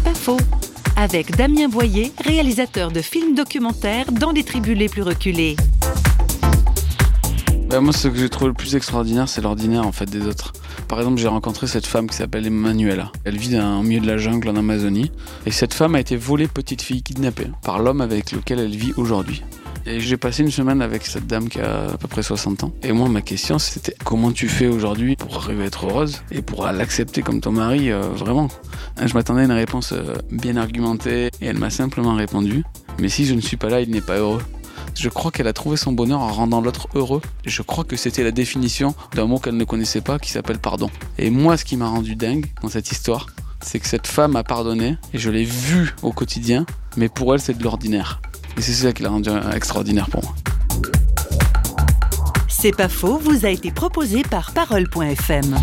Pas faux. Avec Damien Boyer, réalisateur de films documentaires dans les tribus les plus reculées. Bah, moi, ce que j'ai trouvé le plus extraordinaire, c'est l'ordinaire en fait des autres. Par exemple, j'ai rencontré cette femme qui s'appelle Emmanuela. Elle vit au milieu de la jungle en Amazonie. Et cette femme a été volée petite fille kidnappée par l'homme avec lequel elle vit aujourd'hui. Et j'ai passé une semaine avec cette dame qui a à peu près 60 ans. Et moi, ma question, c'était comment tu fais aujourd'hui pour arriver à être heureuse et pour l'accepter comme ton mari, euh, vraiment? Je m'attendais à une réponse euh, bien argumentée et elle m'a simplement répondu, mais si je ne suis pas là, il n'est pas heureux. Je crois qu'elle a trouvé son bonheur en rendant l'autre heureux. Je crois que c'était la définition d'un mot qu'elle ne connaissait pas qui s'appelle pardon. Et moi, ce qui m'a rendu dingue dans cette histoire, c'est que cette femme a pardonné et je l'ai vue au quotidien, mais pour elle, c'est de l'ordinaire. Et c'est ça qui l'a rendu extraordinaire pour moi. C'est pas faux, vous a été proposé par Parole.fm.